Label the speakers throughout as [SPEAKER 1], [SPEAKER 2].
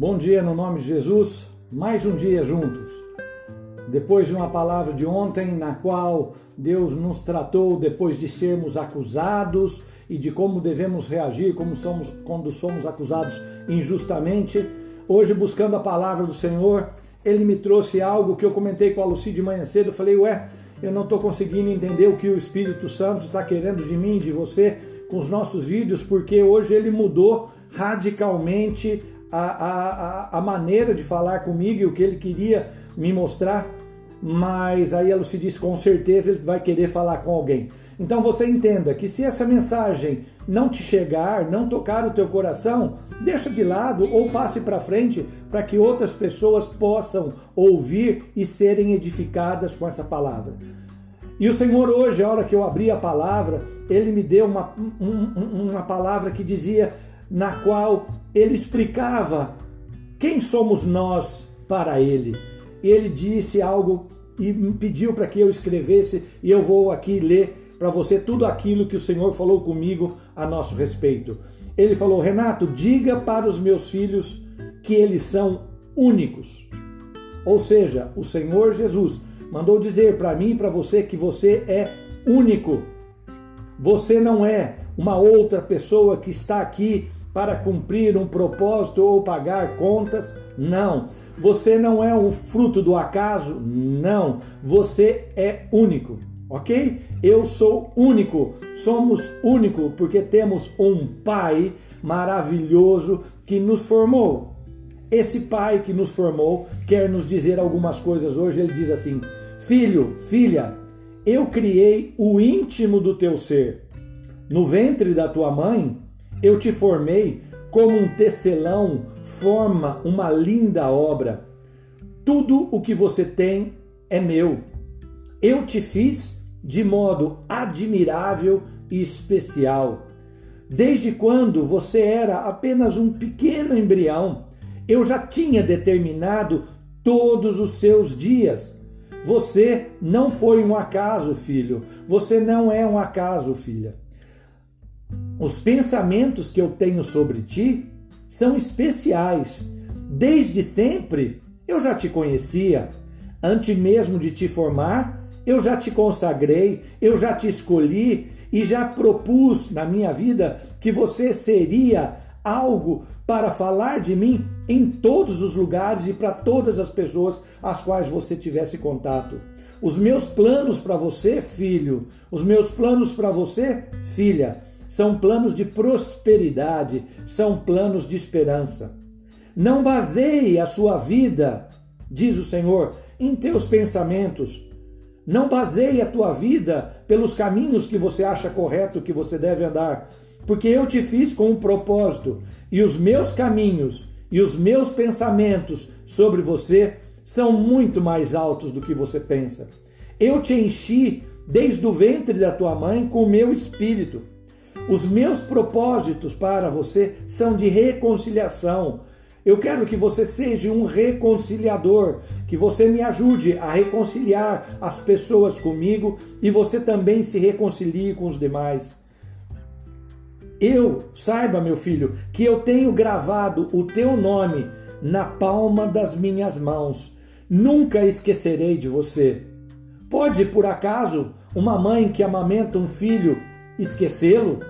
[SPEAKER 1] Bom dia no nome de Jesus, mais um dia juntos. Depois de uma palavra de ontem, na qual Deus nos tratou depois de sermos acusados e de como devemos reagir como somos, quando somos acusados injustamente, hoje buscando a palavra do Senhor, Ele me trouxe algo que eu comentei com a Lucy de manhã cedo. Eu falei, ué, eu não estou conseguindo entender o que o Espírito Santo está querendo de mim, de você, com os nossos vídeos, porque hoje ele mudou radicalmente a, a, a maneira de falar comigo e o que ele queria me mostrar, mas aí a disse com certeza ele vai querer falar com alguém. Então você entenda que se essa mensagem não te chegar, não tocar o teu coração, deixa de lado ou passe para frente para que outras pessoas possam ouvir e serem edificadas com essa palavra. E o Senhor hoje, a hora que eu abri a palavra, ele me deu uma, um, uma palavra que dizia na qual ele explicava quem somos nós para ele. Ele disse algo e me pediu para que eu escrevesse, e eu vou aqui ler para você tudo aquilo que o Senhor falou comigo a nosso respeito. Ele falou: Renato, diga para os meus filhos que eles são únicos. Ou seja, o Senhor Jesus mandou dizer para mim e para você que você é único. Você não é uma outra pessoa que está aqui para cumprir um propósito ou pagar contas. Não. Você não é um fruto do acaso. Não. Você é único. Ok? Eu sou único. Somos único porque temos um Pai maravilhoso que nos formou. Esse Pai que nos formou quer nos dizer algumas coisas hoje. Ele diz assim: Filho, filha, eu criei o íntimo do teu ser. No ventre da tua mãe, eu te formei como um tecelão forma uma linda obra. Tudo o que você tem é meu. Eu te fiz de modo admirável e especial. Desde quando você era apenas um pequeno embrião, eu já tinha determinado todos os seus dias. Você não foi um acaso, filho. Você não é um acaso, filha. Os pensamentos que eu tenho sobre ti são especiais. Desde sempre eu já te conhecia. Antes mesmo de te formar, eu já te consagrei, eu já te escolhi e já propus na minha vida que você seria algo para falar de mim em todos os lugares e para todas as pessoas às quais você tivesse contato. Os meus planos para você, filho, os meus planos para você, filha, são planos de prosperidade, são planos de esperança. Não baseie a sua vida, diz o Senhor, em teus pensamentos. Não baseie a tua vida pelos caminhos que você acha correto que você deve andar, porque eu te fiz com um propósito e os meus caminhos e os meus pensamentos sobre você são muito mais altos do que você pensa. Eu te enchi desde o ventre da tua mãe com o meu espírito. Os meus propósitos para você são de reconciliação. Eu quero que você seja um reconciliador, que você me ajude a reconciliar as pessoas comigo e você também se reconcilie com os demais. Eu, saiba, meu filho, que eu tenho gravado o teu nome na palma das minhas mãos. Nunca esquecerei de você. Pode, por acaso, uma mãe que amamenta um filho esquecê-lo?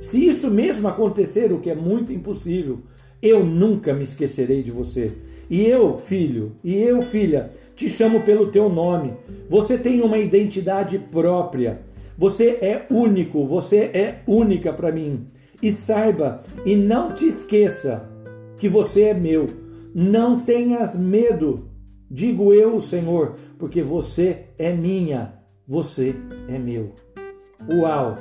[SPEAKER 1] Se isso mesmo acontecer, o que é muito impossível, eu nunca me esquecerei de você. E eu, filho, e eu, filha, te chamo pelo teu nome. Você tem uma identidade própria. Você é único, você é única para mim. E saiba, e não te esqueça que você é meu. Não tenhas medo, digo eu, Senhor, porque você é minha, você é meu. Uau!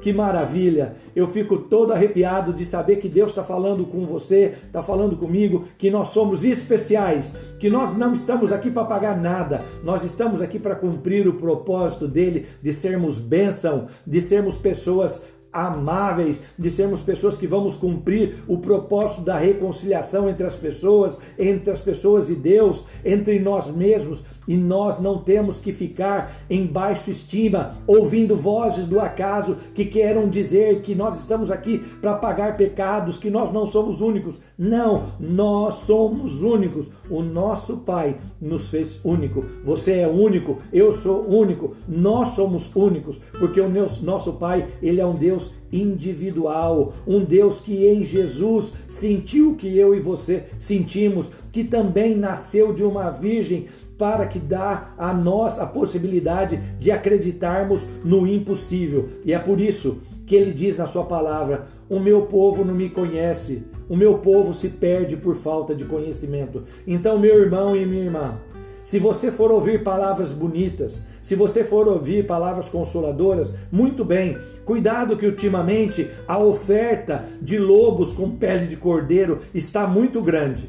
[SPEAKER 1] Que maravilha! Eu fico todo arrepiado de saber que Deus está falando com você, está falando comigo, que nós somos especiais, que nós não estamos aqui para pagar nada, nós estamos aqui para cumprir o propósito dele de sermos bênção, de sermos pessoas amáveis, de sermos pessoas que vamos cumprir o propósito da reconciliação entre as pessoas, entre as pessoas e Deus, entre nós mesmos, e nós não temos que ficar em baixa estima, ouvindo vozes do acaso que queiram dizer que nós estamos aqui para pagar pecados, que nós não somos únicos. Não, nós somos únicos. O nosso Pai nos fez único. Você é único, eu sou único, nós somos únicos, porque o nosso Pai, ele é um Deus individual, um Deus que em Jesus sentiu o que eu e você sentimos, que também nasceu de uma virgem para que dá a nós a possibilidade de acreditarmos no impossível. E é por isso que ele diz na sua palavra: "O meu povo não me conhece, o meu povo se perde por falta de conhecimento". Então, meu irmão e minha irmã, se você for ouvir palavras bonitas, se você for ouvir palavras consoladoras, muito bem. Cuidado que ultimamente a oferta de lobos com pele de cordeiro está muito grande.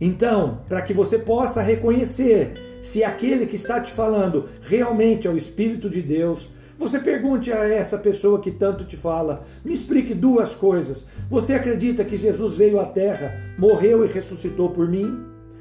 [SPEAKER 1] Então, para que você possa reconhecer se aquele que está te falando realmente é o Espírito de Deus, você pergunte a essa pessoa que tanto te fala, me explique duas coisas. Você acredita que Jesus veio à Terra, morreu e ressuscitou por mim?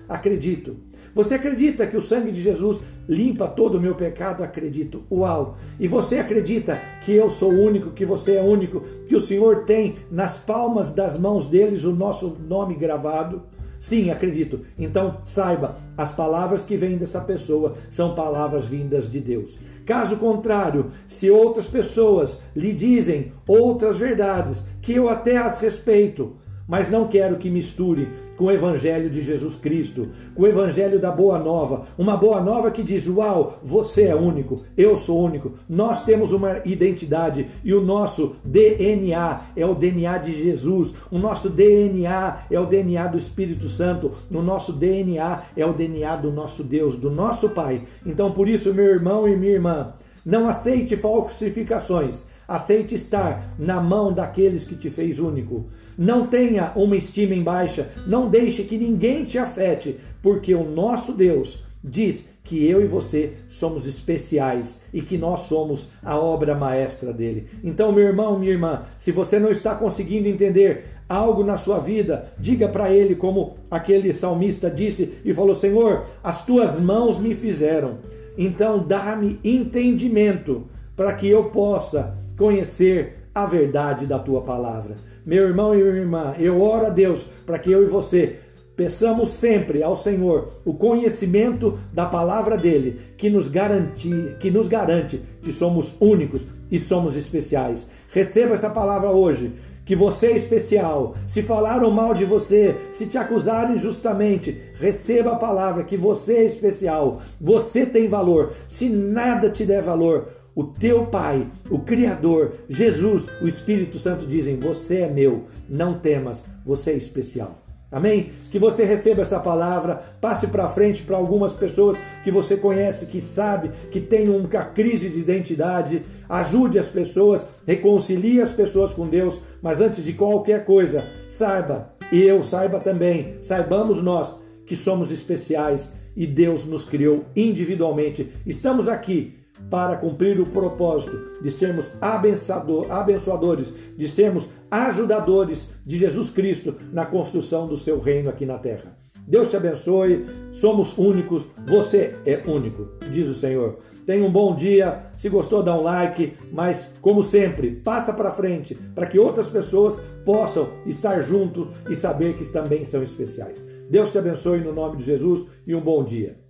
[SPEAKER 1] Acredito. Você acredita que o sangue de Jesus limpa todo o meu pecado? Acredito. Uau! E você acredita que eu sou único, que você é único, que o Senhor tem nas palmas das mãos deles o nosso nome gravado? Sim, acredito. Então saiba, as palavras que vêm dessa pessoa são palavras vindas de Deus. Caso contrário, se outras pessoas lhe dizem outras verdades que eu até as respeito, mas não quero que misture com o Evangelho de Jesus Cristo, com o Evangelho da Boa Nova. Uma Boa Nova que diz: Uau, você é único, eu sou único, nós temos uma identidade e o nosso DNA é o DNA de Jesus, o nosso DNA é o DNA do Espírito Santo, o nosso DNA é o DNA do nosso Deus, do nosso Pai. Então, por isso, meu irmão e minha irmã, não aceite falsificações. Aceite estar na mão daqueles que te fez único. Não tenha uma estima em baixa, não deixe que ninguém te afete, porque o nosso Deus diz que eu e você somos especiais e que nós somos a obra maestra dele. Então, meu irmão, minha irmã, se você não está conseguindo entender algo na sua vida, diga para ele como aquele salmista disse e falou: Senhor, as tuas mãos me fizeram. Então, dá-me entendimento para que eu possa conhecer a verdade da tua palavra. Meu irmão e minha irmã, eu oro a Deus para que eu e você peçamos sempre ao Senhor o conhecimento da palavra dele, que nos garante, que nos garante que somos únicos e somos especiais. Receba essa palavra hoje que você é especial. Se falaram mal de você, se te acusaram injustamente, receba a palavra que você é especial. Você tem valor. Se nada te der valor, o teu Pai, o Criador, Jesus, o Espírito Santo dizem: Você é meu, não temas, você é especial. Amém? Que você receba essa palavra, passe para frente para algumas pessoas que você conhece, que sabe, que tem uma crise de identidade, ajude as pessoas, reconcilie as pessoas com Deus, mas antes de qualquer coisa, saiba, e eu saiba também, saibamos nós que somos especiais e Deus nos criou individualmente. Estamos aqui para cumprir o propósito de sermos abençoadores, de sermos ajudadores de Jesus Cristo na construção do seu reino aqui na terra. Deus te abençoe, somos únicos, você é único, diz o Senhor. Tenha um bom dia, se gostou, dá um like, mas como sempre, passa para frente para que outras pessoas possam estar junto e saber que também são especiais. Deus te abençoe no nome de Jesus e um bom dia.